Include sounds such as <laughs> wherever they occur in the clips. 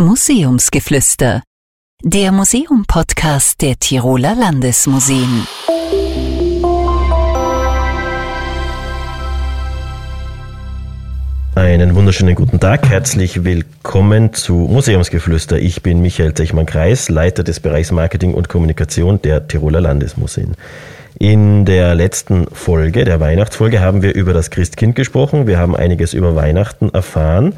Museumsgeflüster, der Museum-Podcast der Tiroler Landesmuseen. Einen wunderschönen guten Tag, herzlich willkommen zu Museumsgeflüster. Ich bin Michael Zechmann-Kreis, Leiter des Bereichs Marketing und Kommunikation der Tiroler Landesmuseen. In der letzten Folge, der Weihnachtsfolge, haben wir über das Christkind gesprochen. Wir haben einiges über Weihnachten erfahren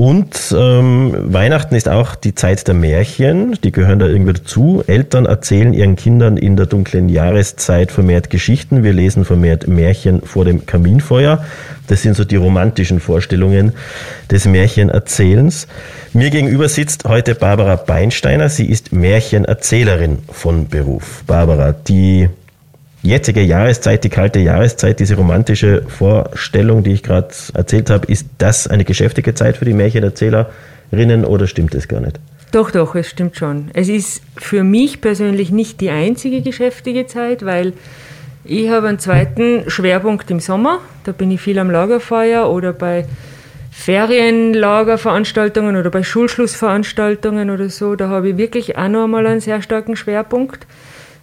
und ähm, Weihnachten ist auch die Zeit der Märchen, die gehören da irgendwie dazu. Eltern erzählen ihren Kindern in der dunklen Jahreszeit vermehrt Geschichten. Wir lesen vermehrt Märchen vor dem Kaminfeuer. Das sind so die romantischen Vorstellungen des Märchenerzählens. Mir gegenüber sitzt heute Barbara Beinsteiner. Sie ist Märchenerzählerin von Beruf. Barbara, die jetzige Jahreszeit, die kalte Jahreszeit, diese romantische Vorstellung, die ich gerade erzählt habe, ist das eine geschäftige Zeit für die Märchenerzählerinnen oder stimmt das gar nicht? Doch, doch, es stimmt schon. Es ist für mich persönlich nicht die einzige geschäftige Zeit, weil ich habe einen zweiten Schwerpunkt im Sommer. Da bin ich viel am Lagerfeuer oder bei Ferienlagerveranstaltungen oder bei Schulschlussveranstaltungen oder so. Da habe ich wirklich auch noch einmal einen sehr starken Schwerpunkt.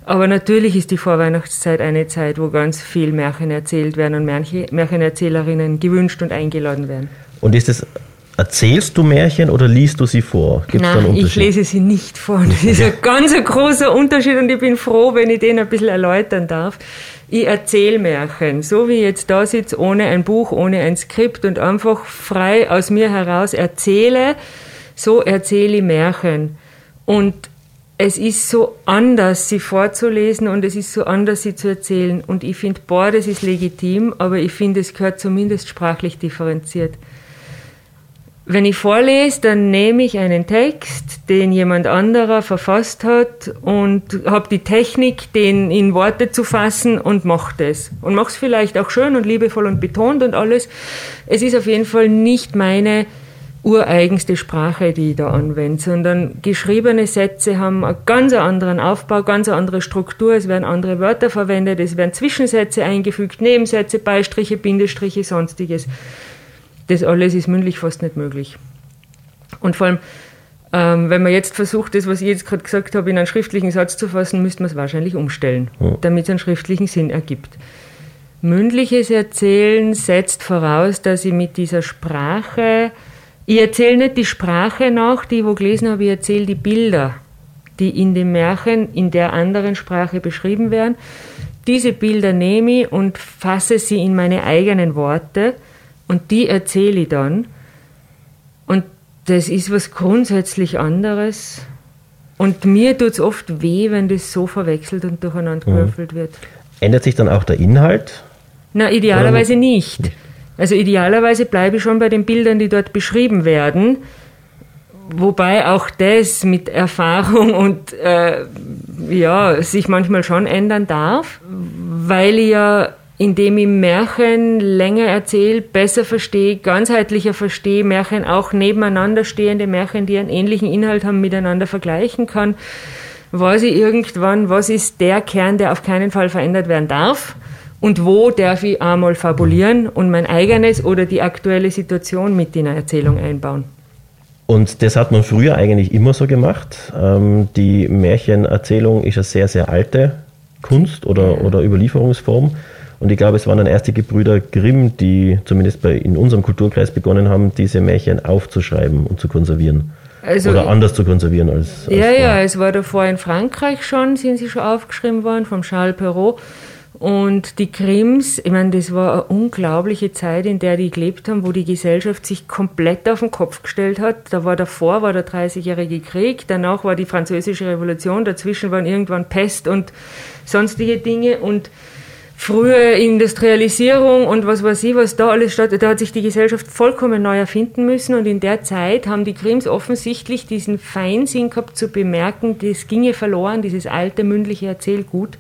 Aber natürlich ist die Vorweihnachtszeit eine Zeit, wo ganz viel Märchen erzählt werden und Märchenerzählerinnen gewünscht und eingeladen werden. Und ist es Erzählst du Märchen oder liest du sie vor? Gibt's Nein, ich lese sie nicht vor. Das ist ein ganz großer Unterschied und ich bin froh, wenn ich den ein bisschen erläutern darf. Ich erzähle Märchen, so wie ich jetzt da sitze, ohne ein Buch, ohne ein Skript und einfach frei aus mir heraus erzähle, so erzähle ich Märchen. Und es ist so anders, sie vorzulesen und es ist so anders, sie zu erzählen. Und ich finde, beides ist legitim, aber ich finde, es gehört zumindest sprachlich differenziert. Wenn ich vorlese, dann nehme ich einen Text, den jemand anderer verfasst hat und habe die Technik, den in Worte zu fassen und mache das. Und mache es vielleicht auch schön und liebevoll und betont und alles. Es ist auf jeden Fall nicht meine ureigenste Sprache, die ich da anwende, sondern geschriebene Sätze haben einen ganz anderen Aufbau, ganz andere Struktur, es werden andere Wörter verwendet, es werden Zwischensätze eingefügt, Nebensätze, Beistriche, Bindestriche, sonstiges. Das alles ist mündlich fast nicht möglich. Und vor allem, ähm, wenn man jetzt versucht, das, was ich jetzt gerade gesagt habe, in einen schriftlichen Satz zu fassen, müsste man es wahrscheinlich umstellen, ja. damit es einen schriftlichen Sinn ergibt. Mündliches Erzählen setzt voraus, dass ich mit dieser Sprache ich erzähle nicht die Sprache nach, die ich wo gelesen habe, ich erzähle die Bilder, die in dem Märchen in der anderen Sprache beschrieben werden. Diese Bilder nehme ich und fasse sie in meine eigenen Worte und die erzähle ich dann. Und das ist was grundsätzlich anderes. Und mir tut es oft weh, wenn das so verwechselt und durcheinander mhm. gewürfelt wird. Ändert sich dann auch der Inhalt? Na, idealerweise nicht. nicht. Also idealerweise bleibe ich schon bei den Bildern, die dort beschrieben werden. Wobei auch das mit Erfahrung <laughs> und äh, ja, sich manchmal schon ändern darf, weil ich ja, indem ich Märchen länger erzähle, besser verstehe, ganzheitlicher verstehe, Märchen auch nebeneinander stehende Märchen, die einen ähnlichen Inhalt haben, miteinander vergleichen kann, weiß ich irgendwann, was ist der Kern, der auf keinen Fall verändert werden darf und wo darf ich einmal fabulieren und mein eigenes oder die aktuelle Situation mit in eine Erzählung einbauen. Und das hat man früher eigentlich immer so gemacht. Ähm, die Märchenerzählung ist eine sehr, sehr alte Kunst oder, oder Überlieferungsform. Und ich glaube, es waren dann erst die Gebrüder Grimm, die zumindest bei, in unserem Kulturkreis begonnen haben, diese Märchen aufzuschreiben und zu konservieren. Also, oder anders zu konservieren als. als ja, ja, es war davor in Frankreich schon, sind sie schon aufgeschrieben worden, vom Charles Perrault. Und die Krims, ich meine, das war eine unglaubliche Zeit, in der die gelebt haben, wo die Gesellschaft sich komplett auf den Kopf gestellt hat. Da war davor war der 30-jährige Krieg, danach war die französische Revolution, dazwischen waren irgendwann Pest und sonstige Dinge und frühe Industrialisierung und was weiß ich, was da alles statt, da hat sich die Gesellschaft vollkommen neu erfinden müssen und in der Zeit haben die Krims offensichtlich diesen Feinsinn gehabt zu bemerken, das ginge verloren, dieses alte mündliche Erzählgut.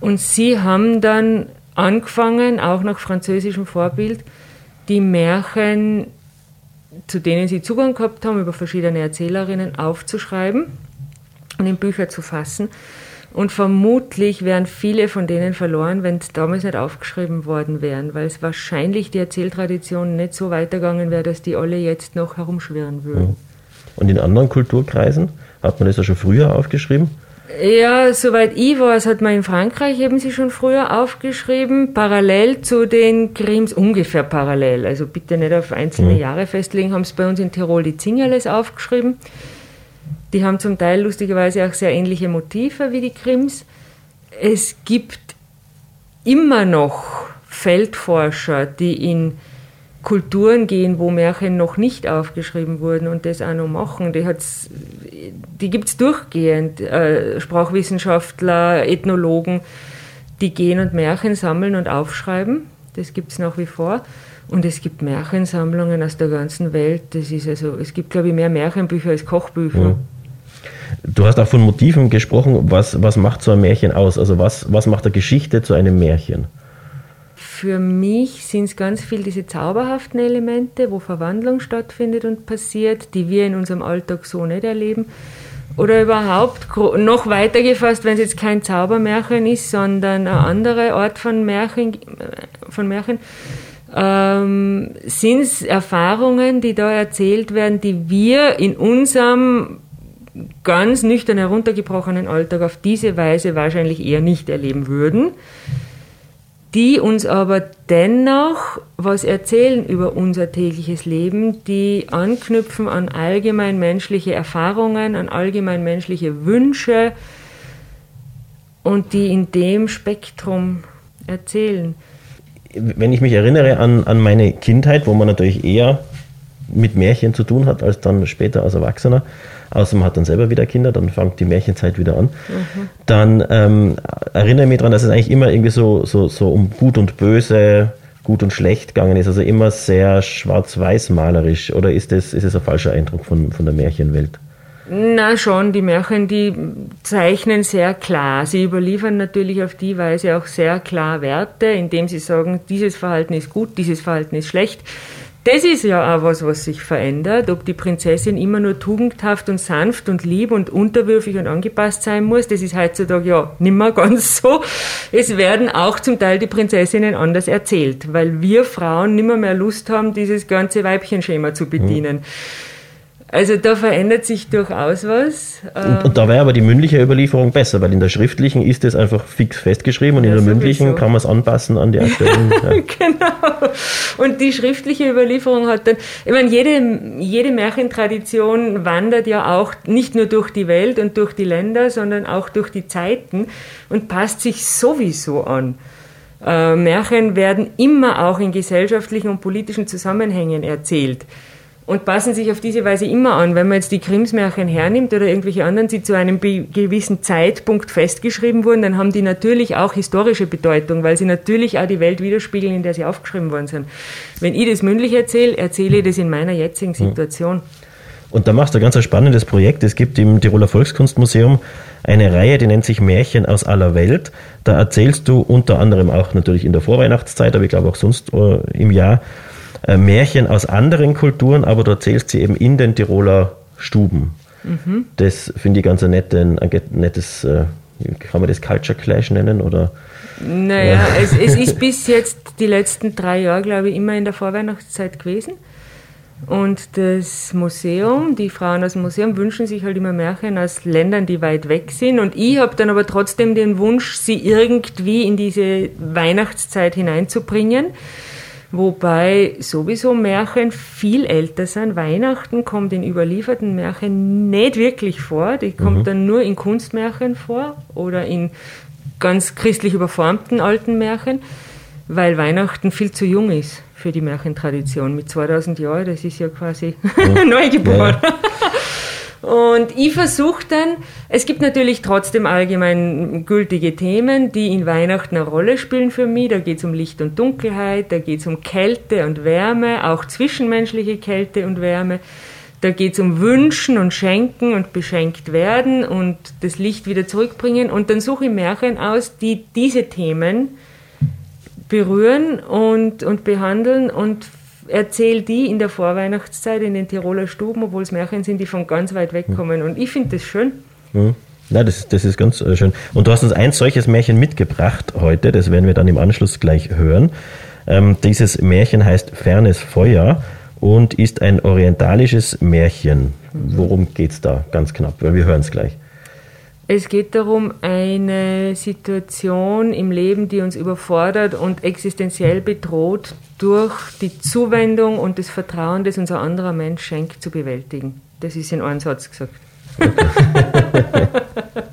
Und sie haben dann angefangen, auch nach französischem Vorbild, die Märchen, zu denen sie Zugang gehabt haben, über verschiedene Erzählerinnen aufzuschreiben und in Bücher zu fassen. Und vermutlich wären viele von denen verloren, wenn es damals nicht aufgeschrieben worden wären, weil es wahrscheinlich die Erzähltradition nicht so weitergegangen wäre, dass die alle jetzt noch herumschwirren würden. Und in anderen Kulturkreisen hat man das ja schon früher aufgeschrieben? Ja, soweit ich weiß, hat man in Frankreich eben sie schon früher aufgeschrieben, parallel zu den Krims, ungefähr parallel, also bitte nicht auf einzelne mhm. Jahre festlegen, haben es bei uns in Tirol die Zingerles aufgeschrieben. Die haben zum Teil lustigerweise auch sehr ähnliche Motive wie die Krims. Es gibt immer noch Feldforscher, die in Kulturen gehen, wo Märchen noch nicht aufgeschrieben wurden und das auch noch machen. Die, die gibt es durchgehend. Äh, Sprachwissenschaftler, Ethnologen, die gehen und Märchen sammeln und aufschreiben. Das gibt es nach wie vor. Und es gibt Märchensammlungen aus der ganzen Welt. Das ist also, es gibt, glaube ich, mehr Märchenbücher als Kochbücher. Mhm. Du hast auch von Motiven gesprochen. Was, was macht so ein Märchen aus? Also was, was macht eine Geschichte zu einem Märchen? Für mich sind es ganz viel diese zauberhaften Elemente, wo Verwandlung stattfindet und passiert, die wir in unserem Alltag so nicht erleben. Oder überhaupt noch weiter gefasst, wenn es jetzt kein Zaubermärchen ist, sondern eine andere Art von Märchen, äh, von Märchen ähm, sind es Erfahrungen, die da erzählt werden, die wir in unserem ganz nüchtern heruntergebrochenen Alltag auf diese Weise wahrscheinlich eher nicht erleben würden, die uns aber dennoch was erzählen über unser tägliches Leben, die anknüpfen an allgemein menschliche Erfahrungen, an allgemein menschliche Wünsche und die in dem Spektrum erzählen. Wenn ich mich erinnere an, an meine Kindheit, wo man natürlich eher mit Märchen zu tun hat, als dann später als Erwachsener, außer man hat dann selber wieder Kinder, dann fängt die Märchenzeit wieder an. Mhm. Dann ähm, erinnere ich mich daran, dass es eigentlich immer irgendwie so, so, so um Gut und Böse, Gut und Schlecht gegangen ist, also immer sehr schwarz-weiß malerisch. Oder ist das, ist ein falscher Eindruck von, von der Märchenwelt? Na schon, die Märchen, die zeichnen sehr klar. Sie überliefern natürlich auf die Weise auch sehr klar Werte, indem sie sagen, dieses Verhalten ist gut, dieses Verhalten ist schlecht. Das ist ja auch was, was sich verändert. Ob die Prinzessin immer nur tugendhaft und sanft und lieb und unterwürfig und angepasst sein muss, das ist heutzutage ja nimmer ganz <laughs> so. Es werden auch zum Teil die Prinzessinnen anders erzählt, weil wir Frauen nimmer mehr Lust haben, dieses ganze Weibchenschema zu bedienen. Mhm. Also da verändert sich durchaus was. Und, und da wäre aber die mündliche Überlieferung besser, weil in der schriftlichen ist es einfach fix festgeschrieben und ja, in der mündlichen sowieso. kann man es anpassen an die aktuellen. <laughs> Ja. genau. Und die schriftliche Überlieferung hat dann, ich meine, jede, jede Märchentradition wandert ja auch nicht nur durch die Welt und durch die Länder, sondern auch durch die Zeiten und passt sich sowieso an. Äh, Märchen werden immer auch in gesellschaftlichen und politischen Zusammenhängen erzählt und passen sich auf diese Weise immer an. Wenn man jetzt die Krimsmärchen hernimmt oder irgendwelche anderen, die zu einem gewissen Zeitpunkt festgeschrieben wurden, dann haben die natürlich auch historische Bedeutung, weil sie natürlich auch die Welt widerspiegeln, in der sie aufgeschrieben worden sind. Wenn ich das mündlich erzähle, erzähle ich das in meiner jetzigen. Situation. Und da machst du ein ganz spannendes Projekt. Es gibt im Tiroler Volkskunstmuseum eine Reihe, die nennt sich Märchen aus aller Welt. Da erzählst du unter anderem auch natürlich in der Vorweihnachtszeit, aber ich glaube auch sonst äh, im Jahr Märchen aus anderen Kulturen, aber du erzählst sie eben in den Tiroler Stuben. Mhm. Das finde ich ganz ein, nett, ein nettes, äh, kann man das Culture Clash nennen oder? Naja, es, es ist <laughs> bis jetzt die letzten drei Jahre, glaube ich, immer in der Vorweihnachtszeit gewesen. Und das Museum, die Frauen aus dem Museum wünschen sich halt immer Märchen aus Ländern, die weit weg sind. Und ich habe dann aber trotzdem den Wunsch, sie irgendwie in diese Weihnachtszeit hineinzubringen. Wobei sowieso Märchen viel älter sind. Weihnachten kommt in überlieferten Märchen nicht wirklich vor. Die kommt mhm. dann nur in Kunstmärchen vor oder in ganz christlich überformten alten Märchen, weil Weihnachten viel zu jung ist für die Märchentradition. Mit 2000 Jahren, das ist ja quasi ja. <laughs> neugeboren. Ja. Und ich versuche dann, es gibt natürlich trotzdem allgemein gültige Themen, die in Weihnachten eine Rolle spielen für mich. Da geht es um Licht und Dunkelheit, da geht es um Kälte und Wärme, auch zwischenmenschliche Kälte und Wärme. Da geht es um Wünschen und Schenken und beschenkt werden und das Licht wieder zurückbringen. Und dann suche ich Märchen aus, die diese Themen berühren und, und behandeln und erzähle die in der Vorweihnachtszeit in den Tiroler Stuben, obwohl es Märchen sind, die von ganz weit weg kommen. Und ich finde das schön. Mhm. Ja, das, das ist ganz äh, schön. Und du hast uns ein solches Märchen mitgebracht heute, das werden wir dann im Anschluss gleich hören. Ähm, dieses Märchen heißt Fernes Feuer und ist ein orientalisches Märchen. Worum geht es da ganz knapp? Wir hören es gleich. Es geht darum, eine Situation im Leben, die uns überfordert und existenziell bedroht, durch die Zuwendung und das Vertrauen, das uns ein anderer Mensch schenkt, zu bewältigen. Das ist in einem Satz gesagt. <laughs>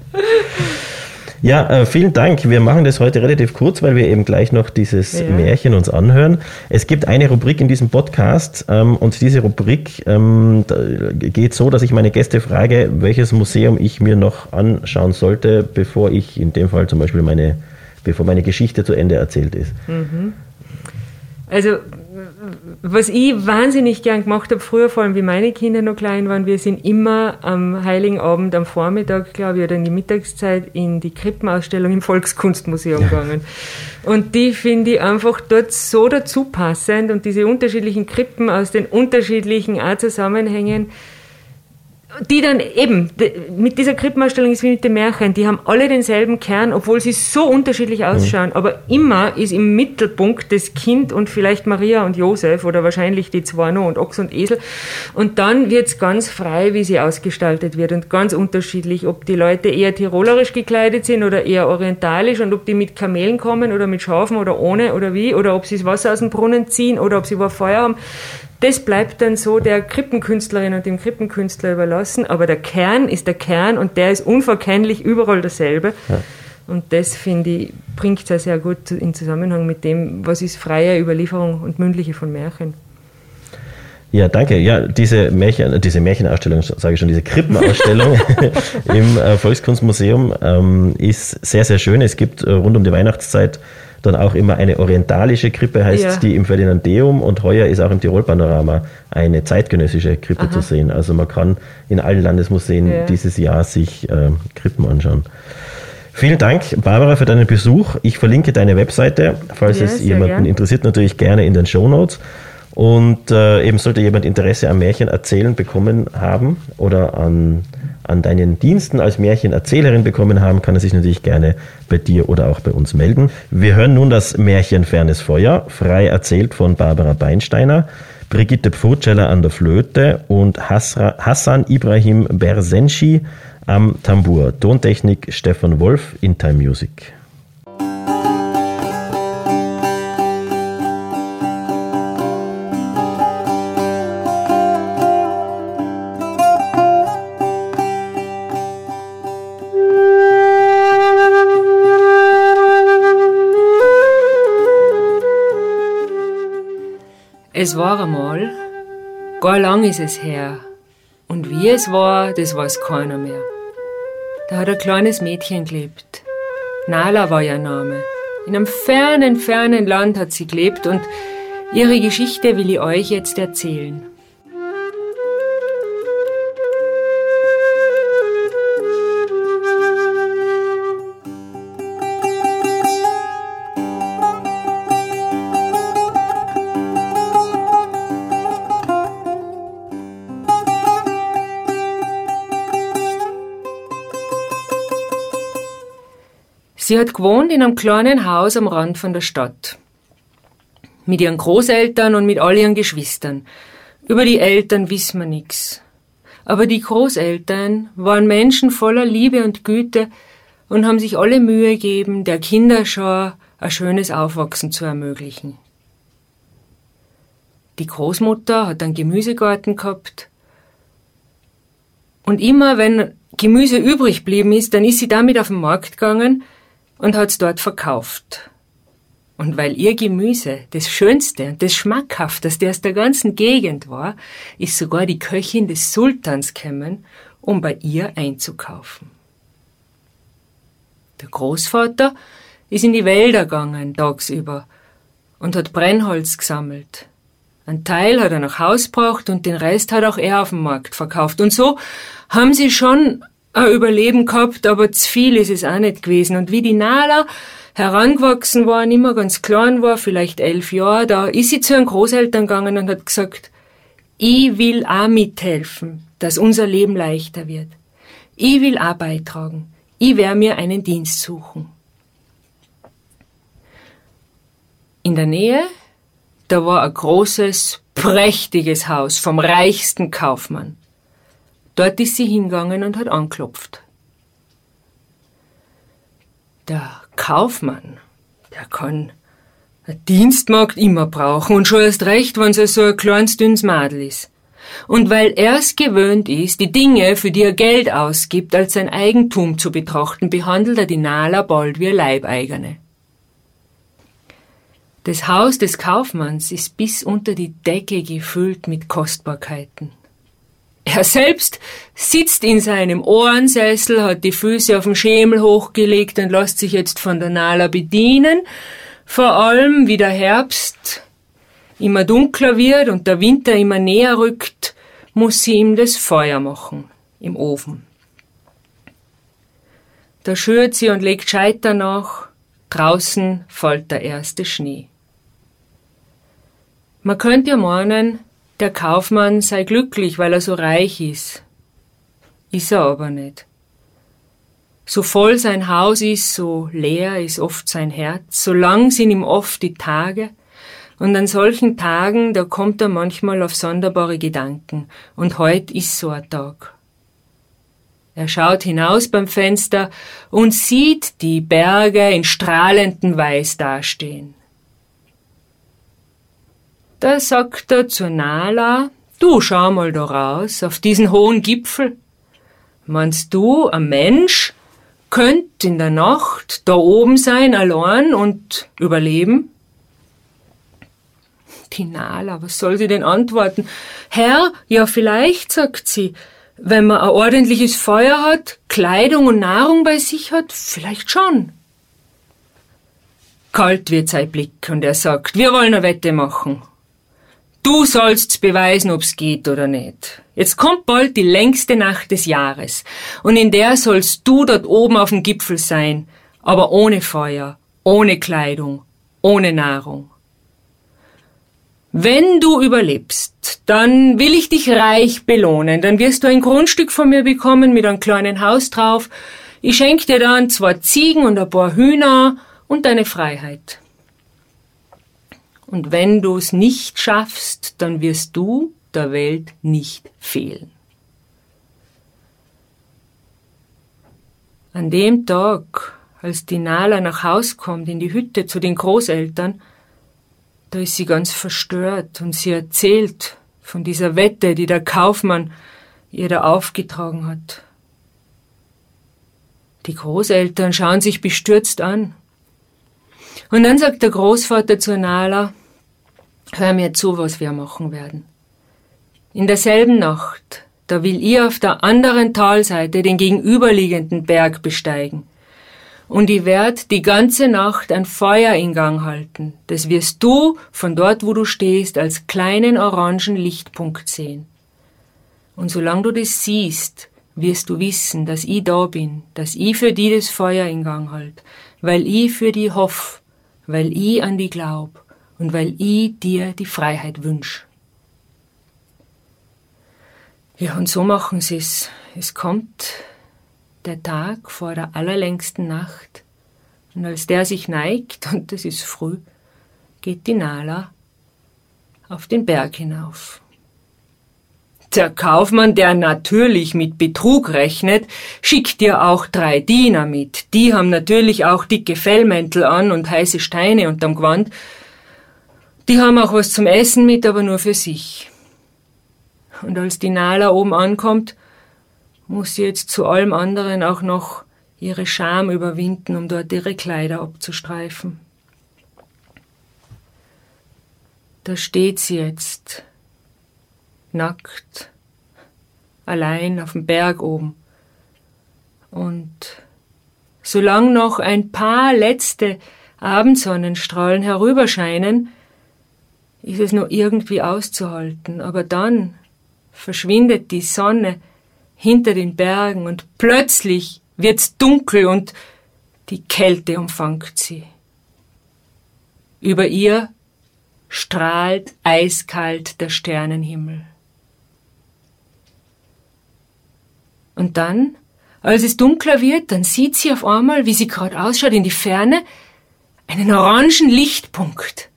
Ja, äh, vielen Dank. Wir machen das heute relativ kurz, weil wir eben gleich noch dieses ja. Märchen uns anhören. Es gibt eine Rubrik in diesem Podcast ähm, und diese Rubrik ähm, geht so, dass ich meine Gäste frage, welches Museum ich mir noch anschauen sollte, bevor ich in dem Fall zum Beispiel meine, bevor meine Geschichte zu Ende erzählt ist. Mhm. Also was ich wahnsinnig gern gemacht habe, früher vor allem wie meine Kinder noch klein waren, wir sind immer am Heiligen Abend, am Vormittag, glaube ich, oder in die Mittagszeit in die Krippenausstellung im Volkskunstmuseum ja. gegangen. Und die finde ich einfach dort so dazu passend und diese unterschiedlichen Krippen aus den unterschiedlichen Art Zusammenhängen, die dann eben, mit dieser Krippenausstellung ist wie mit den Märchen, die haben alle denselben Kern, obwohl sie so unterschiedlich ausschauen, mhm. aber immer ist im Mittelpunkt das Kind und vielleicht Maria und Josef oder wahrscheinlich die zwei noch und Ochs und Esel. Und dann wird's ganz frei, wie sie ausgestaltet wird und ganz unterschiedlich, ob die Leute eher tirolerisch gekleidet sind oder eher orientalisch und ob die mit Kamelen kommen oder mit Schafen oder ohne oder wie oder ob sie das Wasser aus dem Brunnen ziehen oder ob sie über Feuer haben das bleibt dann so der Krippenkünstlerin und dem Krippenkünstler überlassen, aber der Kern ist der Kern und der ist unverkennlich überall dasselbe. Ja. Und das, finde ich, bringt es sehr gut in Zusammenhang mit dem, was ist freie Überlieferung und mündliche von Märchen. Ja, danke. Ja, diese Märchen, diese Märchenausstellung, sage ich schon, diese Krippenausstellung <laughs> im äh, Volkskunstmuseum ähm, ist sehr, sehr schön. Es gibt äh, rund um die Weihnachtszeit dann auch immer eine orientalische Krippe, heißt ja. die im Ferdinandeum und heuer ist auch im Tirol-Panorama eine zeitgenössische Krippe Aha. zu sehen. Also man kann in allen Landesmuseen ja. dieses Jahr sich äh, Krippen anschauen. Vielen Dank, Barbara, für deinen Besuch. Ich verlinke deine Webseite, falls ja, es jemanden gern. interessiert, natürlich gerne in den Show Notes. Und äh, eben sollte jemand Interesse am Märchen erzählen bekommen haben oder an, an deinen Diensten als Märchenerzählerin bekommen haben, kann er sich natürlich gerne bei dir oder auch bei uns melden. Wir hören nun das Märchen Fernes Feuer, frei erzählt von Barbara Beinsteiner, Brigitte Pfurceller an der Flöte und Hassan Ibrahim Bersenschi am Tambour. Tontechnik Stefan Wolf in Time Music. Es war einmal, gar lang ist es her. Und wie es war, das weiß keiner mehr. Da hat ein kleines Mädchen gelebt. Nala war ihr Name. In einem fernen, fernen Land hat sie gelebt und ihre Geschichte will ich euch jetzt erzählen. Sie hat gewohnt in einem kleinen Haus am Rand von der Stadt. Mit ihren Großeltern und mit all ihren Geschwistern. Über die Eltern wissen wir nix. Aber die Großeltern waren Menschen voller Liebe und Güte und haben sich alle Mühe gegeben, der Kinderschar ein schönes Aufwachsen zu ermöglichen. Die Großmutter hat einen Gemüsegarten gehabt und immer wenn Gemüse übrig geblieben ist, dann ist sie damit auf den Markt gegangen und hat's dort verkauft. Und weil ihr Gemüse das Schönste und das Schmackhafteste aus der ganzen Gegend war, ist sogar die Köchin des Sultans gekommen, um bei ihr einzukaufen. Der Großvater ist in die Wälder gegangen tagsüber und hat Brennholz gesammelt. Ein Teil hat er nach Haus gebracht und den Rest hat auch er auf dem Markt verkauft. Und so haben sie schon ein Überleben gehabt, aber zu viel ist es auch nicht gewesen. Und wie die Nala herangewachsen war, immer ganz klein war, vielleicht elf Jahre, da ist sie zu ihren Großeltern gegangen und hat gesagt, ich will auch mithelfen, dass unser Leben leichter wird. Ich will auch beitragen. Ich werde mir einen Dienst suchen. In der Nähe da war ein großes, prächtiges Haus vom reichsten Kaufmann. Dort ist sie hingegangen und hat anklopft. Der Kaufmann, der kann eine Dienstmagd immer brauchen und schon erst recht, wenn sie so ein kleines, dünnes Madel ist. Und weil er's gewöhnt ist, die Dinge, für die er Geld ausgibt, als sein Eigentum zu betrachten, behandelt er die Nala bald wie eine Leibeigene. Das Haus des Kaufmanns ist bis unter die Decke gefüllt mit Kostbarkeiten. Er selbst sitzt in seinem Ohrensessel, hat die Füße auf dem Schemel hochgelegt und lässt sich jetzt von der Nala bedienen. Vor allem, wie der Herbst immer dunkler wird und der Winter immer näher rückt, muss sie ihm das Feuer machen im Ofen. Da schürt sie und legt Scheiter nach, draußen fällt der erste Schnee. Man könnte ja meinen, der Kaufmann sei glücklich, weil er so reich ist. Ist er aber nicht. So voll sein Haus ist, so leer ist oft sein Herz, so lang sind ihm oft die Tage, und an solchen Tagen, da kommt er manchmal auf sonderbare Gedanken, und heut ist so ein Tag. Er schaut hinaus beim Fenster und sieht die Berge in strahlendem Weiß dastehen. Da sagt er zur Nala, du schau mal da raus, auf diesen hohen Gipfel. Meinst du, ein Mensch könnt in der Nacht da oben sein, allein und überleben? Die Nala, was soll sie denn antworten? Herr, ja vielleicht, sagt sie, wenn man ein ordentliches Feuer hat, Kleidung und Nahrung bei sich hat, vielleicht schon. Kalt wird sein Blick und er sagt, wir wollen eine Wette machen. Du sollst beweisen, ob's geht oder nicht. Jetzt kommt bald die längste Nacht des Jahres und in der sollst du dort oben auf dem Gipfel sein, aber ohne Feuer, ohne Kleidung, ohne Nahrung. Wenn du überlebst, dann will ich dich reich belohnen. Dann wirst du ein Grundstück von mir bekommen mit einem kleinen Haus drauf. Ich schenke dir dann zwei Ziegen und ein paar Hühner und deine Freiheit. Und wenn du es nicht schaffst, dann wirst du der Welt nicht fehlen. An dem Tag, als die Nala nach Haus kommt in die Hütte zu den Großeltern, da ist sie ganz verstört und sie erzählt von dieser Wette, die der Kaufmann ihr da aufgetragen hat. Die Großeltern schauen sich bestürzt an. Und dann sagt der Großvater zur Nala, hör mir zu, was wir machen werden. In derselben Nacht, da will ihr auf der anderen Talseite den gegenüberliegenden Berg besteigen und ich werd die ganze Nacht ein Feuer in Gang halten. Das wirst du von dort, wo du stehst, als kleinen orangen Lichtpunkt sehen. Und solange du das siehst, wirst du wissen, dass ich da bin, dass ich für die das Feuer in Gang halt, weil ich für die hoff, weil ich an die glaub und weil ich dir die Freiheit wünsch. Ja, und so machen sie's. Es kommt der Tag vor der allerlängsten Nacht. Und als der sich neigt, und es ist früh, geht die Nala auf den Berg hinauf. Der Kaufmann, der natürlich mit Betrug rechnet, schickt dir auch drei Diener mit. Die haben natürlich auch dicke Fellmäntel an und heiße Steine unterm Gewand. Die haben auch was zum Essen mit, aber nur für sich. Und als die Nala oben ankommt, muss sie jetzt zu allem anderen auch noch ihre Scham überwinden, um dort ihre Kleider abzustreifen. Da steht sie jetzt, nackt, allein auf dem Berg oben. Und solang noch ein paar letzte Abendsonnenstrahlen herüberscheinen, ist es nur irgendwie auszuhalten. Aber dann verschwindet die Sonne hinter den Bergen und plötzlich wird's dunkel und die Kälte umfangt sie. Über ihr strahlt eiskalt der Sternenhimmel. Und dann, als es dunkler wird, dann sieht sie auf einmal, wie sie gerade ausschaut in die Ferne, einen orangen Lichtpunkt.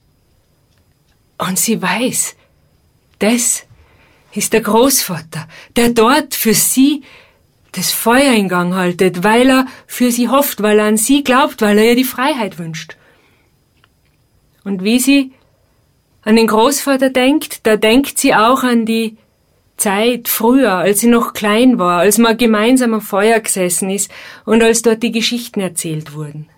Und sie weiß, das ist der Großvater, der dort für sie das Feuer in Gang haltet, weil er für sie hofft, weil er an sie glaubt, weil er ihr die Freiheit wünscht. Und wie sie an den Großvater denkt, da denkt sie auch an die Zeit früher, als sie noch klein war, als man gemeinsam am Feuer gesessen ist und als dort die Geschichten erzählt wurden.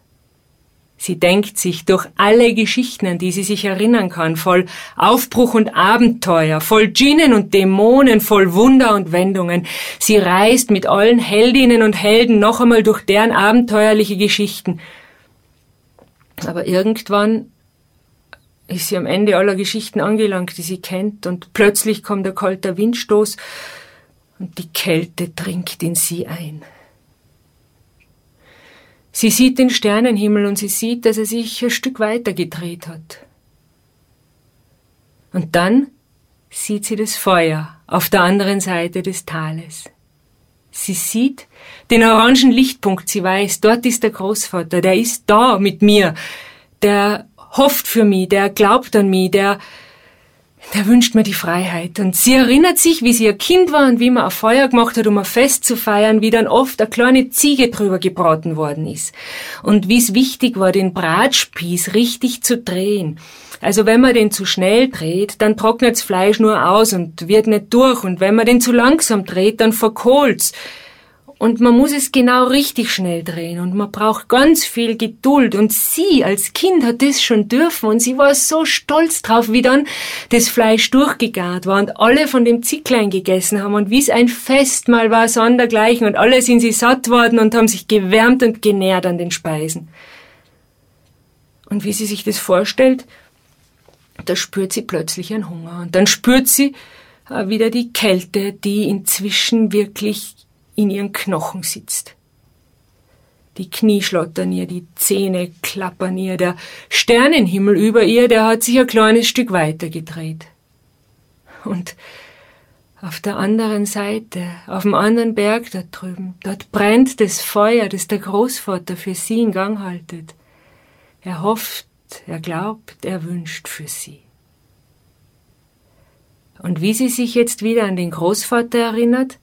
Sie denkt sich durch alle Geschichten, an die sie sich erinnern kann, voll Aufbruch und Abenteuer, voll Djinnen und Dämonen, voll Wunder und Wendungen. Sie reist mit allen Heldinnen und Helden noch einmal durch deren abenteuerliche Geschichten. Aber irgendwann ist sie am Ende aller Geschichten angelangt, die sie kennt, und plötzlich kommt der kalte Windstoß und die Kälte dringt in sie ein. Sie sieht den Sternenhimmel und sie sieht, dass er sich ein Stück weiter gedreht hat. Und dann sieht sie das Feuer auf der anderen Seite des Tales. Sie sieht den orangen Lichtpunkt, sie weiß, dort ist der Großvater, der ist da mit mir, der hofft für mich, der glaubt an mich, der, der wünscht mir die Freiheit. Und sie erinnert sich, wie sie ihr Kind war und wie man ein Feuer gemacht hat, um ein Fest zu feiern, wie dann oft eine kleine Ziege drüber gebraten worden ist. Und wie es wichtig war, den Bratspieß richtig zu drehen. Also wenn man den zu schnell dreht, dann trocknet's Fleisch nur aus und wird nicht durch. Und wenn man den zu langsam dreht, dann verkohlt's. Und man muss es genau richtig schnell drehen. Und man braucht ganz viel Geduld. Und sie als Kind hat das schon dürfen. Und sie war so stolz drauf, wie dann das Fleisch durchgegart war. Und alle von dem Zicklein gegessen haben. Und wie es ein Festmahl war, sondergleichen. Und alle sind sie satt worden und haben sich gewärmt und genährt an den Speisen. Und wie sie sich das vorstellt, da spürt sie plötzlich einen Hunger. Und dann spürt sie äh, wieder die Kälte, die inzwischen wirklich in ihren Knochen sitzt. Die Knie schlottern ihr, die Zähne klappern ihr, der Sternenhimmel über ihr, der hat sich ein kleines Stück weiter gedreht. Und auf der anderen Seite, auf dem anderen Berg da drüben, dort brennt das Feuer, das der Großvater für sie in Gang haltet. Er hofft, er glaubt, er wünscht für sie. Und wie sie sich jetzt wieder an den Großvater erinnert,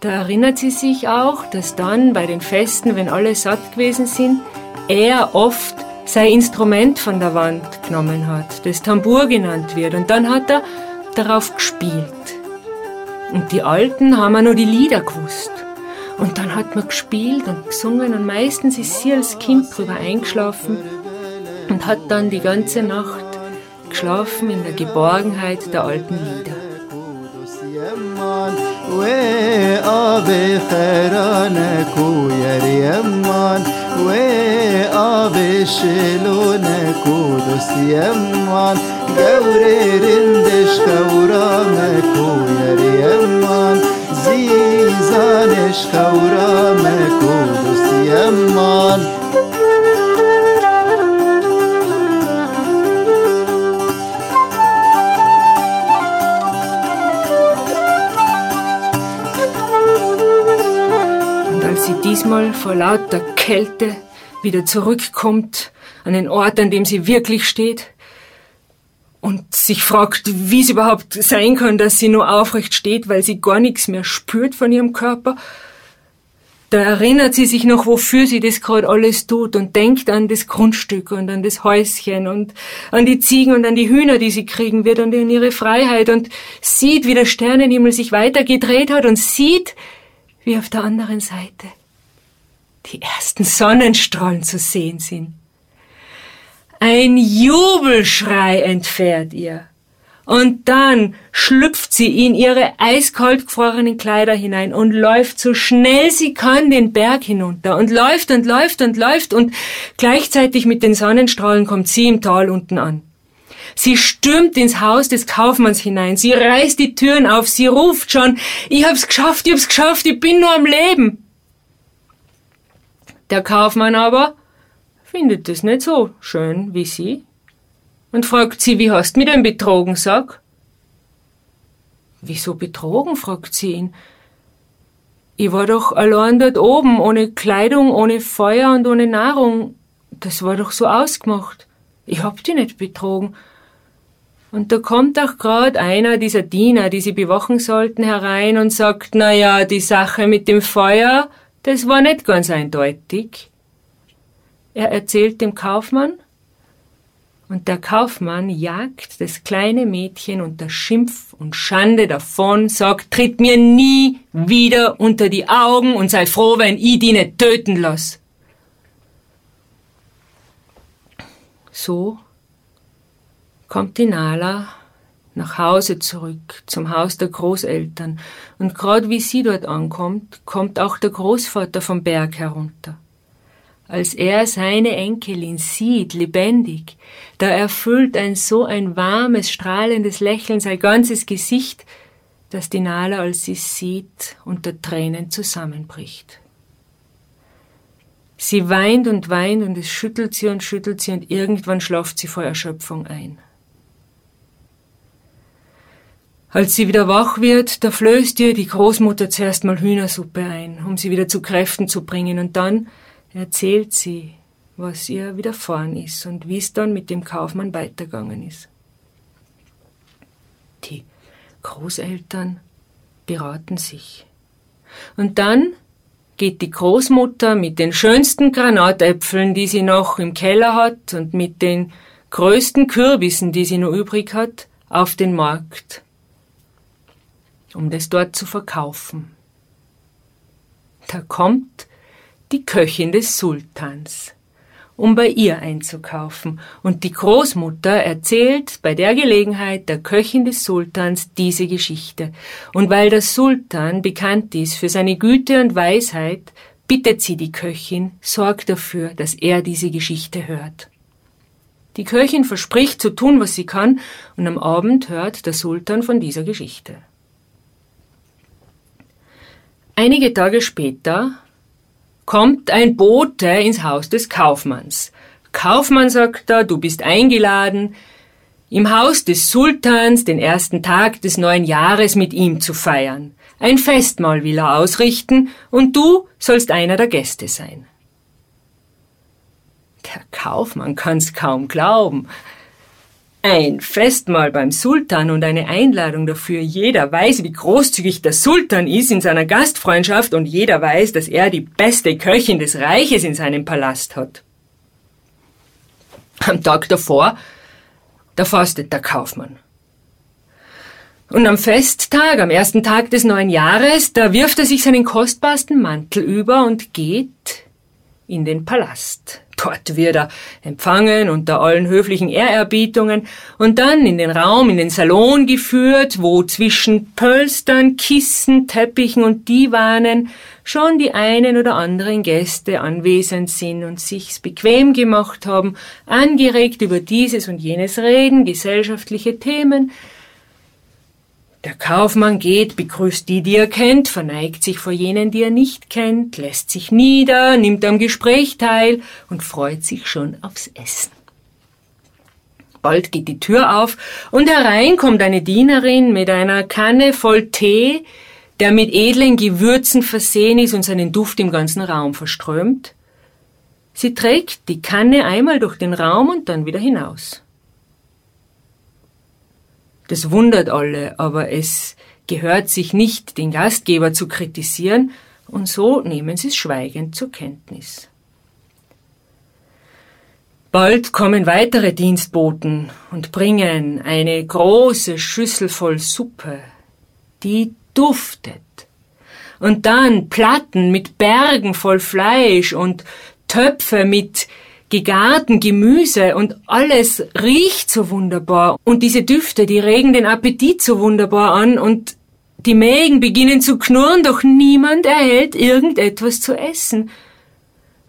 da erinnert sie sich auch, dass dann bei den Festen, wenn alle satt gewesen sind, er oft sein Instrument von der Wand genommen hat, das Tambour genannt wird, und dann hat er darauf gespielt. Und die Alten haben auch noch die Lieder gewusst. Und dann hat man gespielt und gesungen und meistens ist sie als Kind drüber eingeschlafen und hat dann die ganze Nacht geschlafen in der Geborgenheit der alten Lieder. وآبي خيرانك ويا ريمان وآبي شلونك ودوس يمان قوري رندش خورامك ويا ريمان زيزانش خورامك ودوس يمان diesmal vor lauter Kälte wieder zurückkommt an den Ort, an dem sie wirklich steht und sich fragt, wie es überhaupt sein kann, dass sie nur aufrecht steht, weil sie gar nichts mehr spürt von ihrem Körper. Da erinnert sie sich noch, wofür sie das gerade alles tut und denkt an das Grundstück und an das Häuschen und an die Ziegen und an die Hühner, die sie kriegen wird und an ihre Freiheit und sieht, wie der Sternenhimmel sich weiter gedreht hat und sieht, wie auf der anderen Seite die ersten Sonnenstrahlen zu sehen sind. Ein Jubelschrei entfährt ihr. Und dann schlüpft sie in ihre eiskalt gefrorenen Kleider hinein und läuft so schnell sie kann den Berg hinunter und läuft und läuft und läuft und gleichzeitig mit den Sonnenstrahlen kommt sie im Tal unten an. Sie stürmt ins Haus des Kaufmanns hinein, sie reißt die Türen auf, sie ruft schon, ich hab's geschafft, ich hab's geschafft, ich bin nur am Leben. Der Kaufmann aber findet es nicht so schön wie sie und fragt sie, wie hast du mich denn betrogen, sag? Wieso betrogen? fragt sie ihn. Ich war doch allein dort oben, ohne Kleidung, ohne Feuer und ohne Nahrung. Das war doch so ausgemacht. Ich hab dich nicht betrogen. Und da kommt auch grad einer dieser Diener, die sie bewachen sollten, herein und sagt, na ja, die Sache mit dem Feuer, das war nicht ganz eindeutig. Er erzählt dem Kaufmann, und der Kaufmann jagt das kleine Mädchen unter Schimpf und Schande davon, sagt, tritt mir nie wieder unter die Augen und sei froh, wenn ich die nicht töten lass. So kommt die Nala nach Hause zurück, zum Haus der Großeltern, und grad wie sie dort ankommt, kommt auch der Großvater vom Berg herunter. Als er seine Enkelin sieht, lebendig, da erfüllt ein so ein warmes, strahlendes Lächeln sein ganzes Gesicht, dass die Nala, als sie sieht, unter Tränen zusammenbricht. Sie weint und weint und es schüttelt sie und schüttelt sie und irgendwann schlaft sie vor Erschöpfung ein. Als sie wieder wach wird, da flößt ihr die Großmutter zuerst mal Hühnersuppe ein, um sie wieder zu Kräften zu bringen, und dann erzählt sie, was ihr widerfahren ist und wie es dann mit dem Kaufmann weitergegangen ist. Die Großeltern beraten sich. Und dann geht die Großmutter mit den schönsten Granatäpfeln, die sie noch im Keller hat, und mit den größten Kürbissen, die sie noch übrig hat, auf den Markt, um das dort zu verkaufen. Da kommt die Köchin des Sultans, um bei ihr einzukaufen, und die Großmutter erzählt bei der Gelegenheit der Köchin des Sultans diese Geschichte, und weil der Sultan bekannt ist für seine Güte und Weisheit, bittet sie die Köchin, sorgt dafür, dass er diese Geschichte hört. Die Köchin verspricht zu tun, was sie kann, und am Abend hört der Sultan von dieser Geschichte. Einige Tage später kommt ein Bote ins Haus des Kaufmanns. Kaufmann sagt da, du bist eingeladen, im Haus des Sultans den ersten Tag des neuen Jahres mit ihm zu feiern. Ein Festmahl will er ausrichten, und du sollst einer der Gäste sein. Der Kaufmann kann's kaum glauben. Ein Festmahl beim Sultan und eine Einladung dafür. Jeder weiß, wie großzügig der Sultan ist in seiner Gastfreundschaft und jeder weiß, dass er die beste Köchin des Reiches in seinem Palast hat. Am Tag davor, da fastet der Kaufmann. Und am Festtag, am ersten Tag des neuen Jahres, da wirft er sich seinen kostbarsten Mantel über und geht in den Palast. Dort wird er empfangen unter allen höflichen Ehrerbietungen und dann in den Raum, in den Salon geführt, wo zwischen Pölstern, Kissen, Teppichen und Divanen schon die einen oder anderen Gäste anwesend sind und sich's bequem gemacht haben, angeregt über dieses und jenes reden, gesellschaftliche Themen, der Kaufmann geht, begrüßt die, die er kennt, verneigt sich vor jenen, die er nicht kennt, lässt sich nieder, nimmt am Gespräch teil und freut sich schon aufs Essen. Bald geht die Tür auf und herein kommt eine Dienerin mit einer Kanne voll Tee, der mit edlen Gewürzen versehen ist und seinen Duft im ganzen Raum verströmt. Sie trägt die Kanne einmal durch den Raum und dann wieder hinaus. Das wundert alle, aber es gehört sich nicht, den Gastgeber zu kritisieren, und so nehmen sie es schweigend zur Kenntnis. Bald kommen weitere Dienstboten und bringen eine große Schüssel voll Suppe, die duftet. Und dann Platten mit Bergen voll Fleisch und Töpfe mit gegarten Gemüse und alles riecht so wunderbar. Und diese Düfte, die regen den Appetit so wunderbar an und die Mägen beginnen zu knurren, doch niemand erhält irgendetwas zu essen.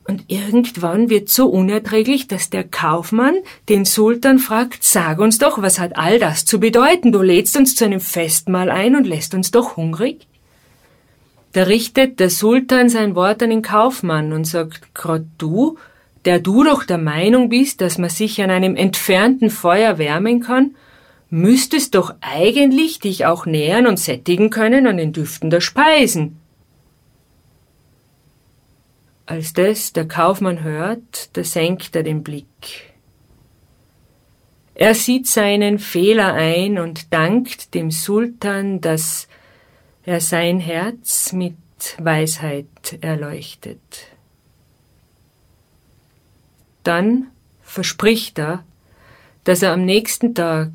Und irgendwann wird so unerträglich, dass der Kaufmann den Sultan fragt, sag uns doch, was hat all das zu bedeuten? Du lädst uns zu einem Festmahl ein und lässt uns doch hungrig? Da richtet der Sultan sein Wort an den Kaufmann und sagt, grad du der du doch der Meinung bist, dass man sich an einem entfernten Feuer wärmen kann, müsstest doch eigentlich dich auch nähern und sättigen können an den Düften der Speisen. Als das der Kaufmann hört, da senkt er den Blick. Er sieht seinen Fehler ein und dankt dem Sultan, dass er sein Herz mit Weisheit erleuchtet. Dann verspricht er, dass er am nächsten Tag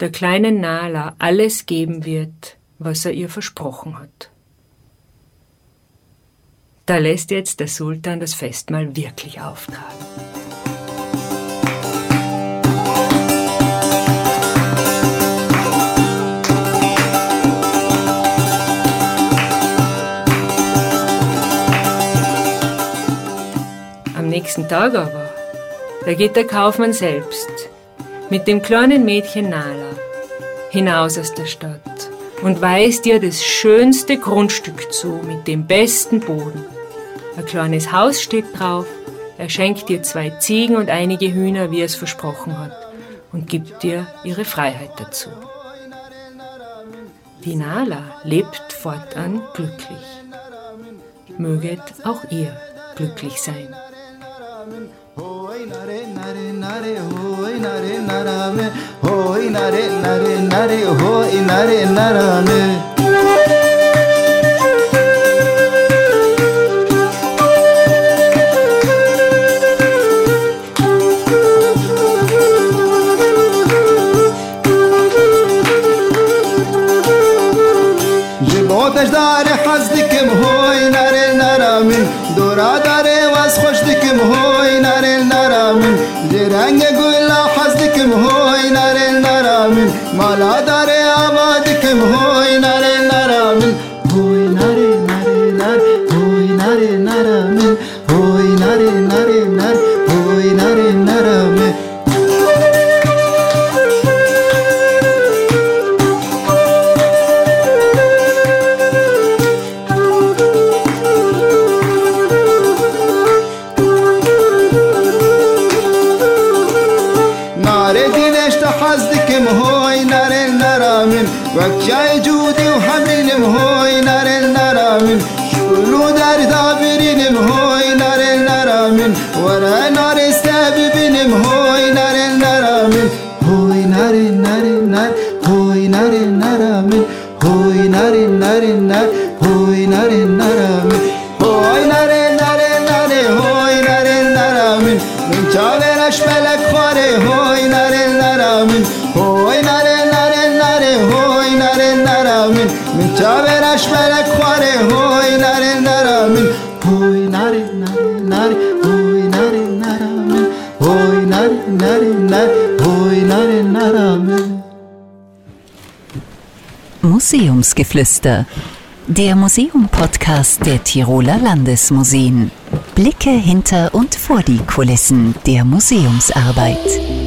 der kleinen Nala alles geben wird, was er ihr versprochen hat. Da lässt jetzt der Sultan das Festmahl wirklich auftragen. Am nächsten Tag aber, da geht der Kaufmann selbst mit dem kleinen Mädchen Nala hinaus aus der Stadt und weist ihr das schönste Grundstück zu mit dem besten Boden. Ein kleines Haus steht drauf, er schenkt ihr zwei Ziegen und einige Hühner, wie er es versprochen hat, und gibt ihr ihre Freiheit dazu. Die Nala lebt fortan glücklich. Möget auch ihr glücklich sein. Nare hoy nare narame hoy nare nare nare hoy nare narame النرامن وكجاي جودي وحمرين هوي نار النرامن شلو دار دابرين هوي نار النرامن ورا نار استاببين هوي Museumsgeflüster. Der Museum-Podcast der Tiroler Landesmuseen. Blicke hinter und vor die Kulissen der Museumsarbeit.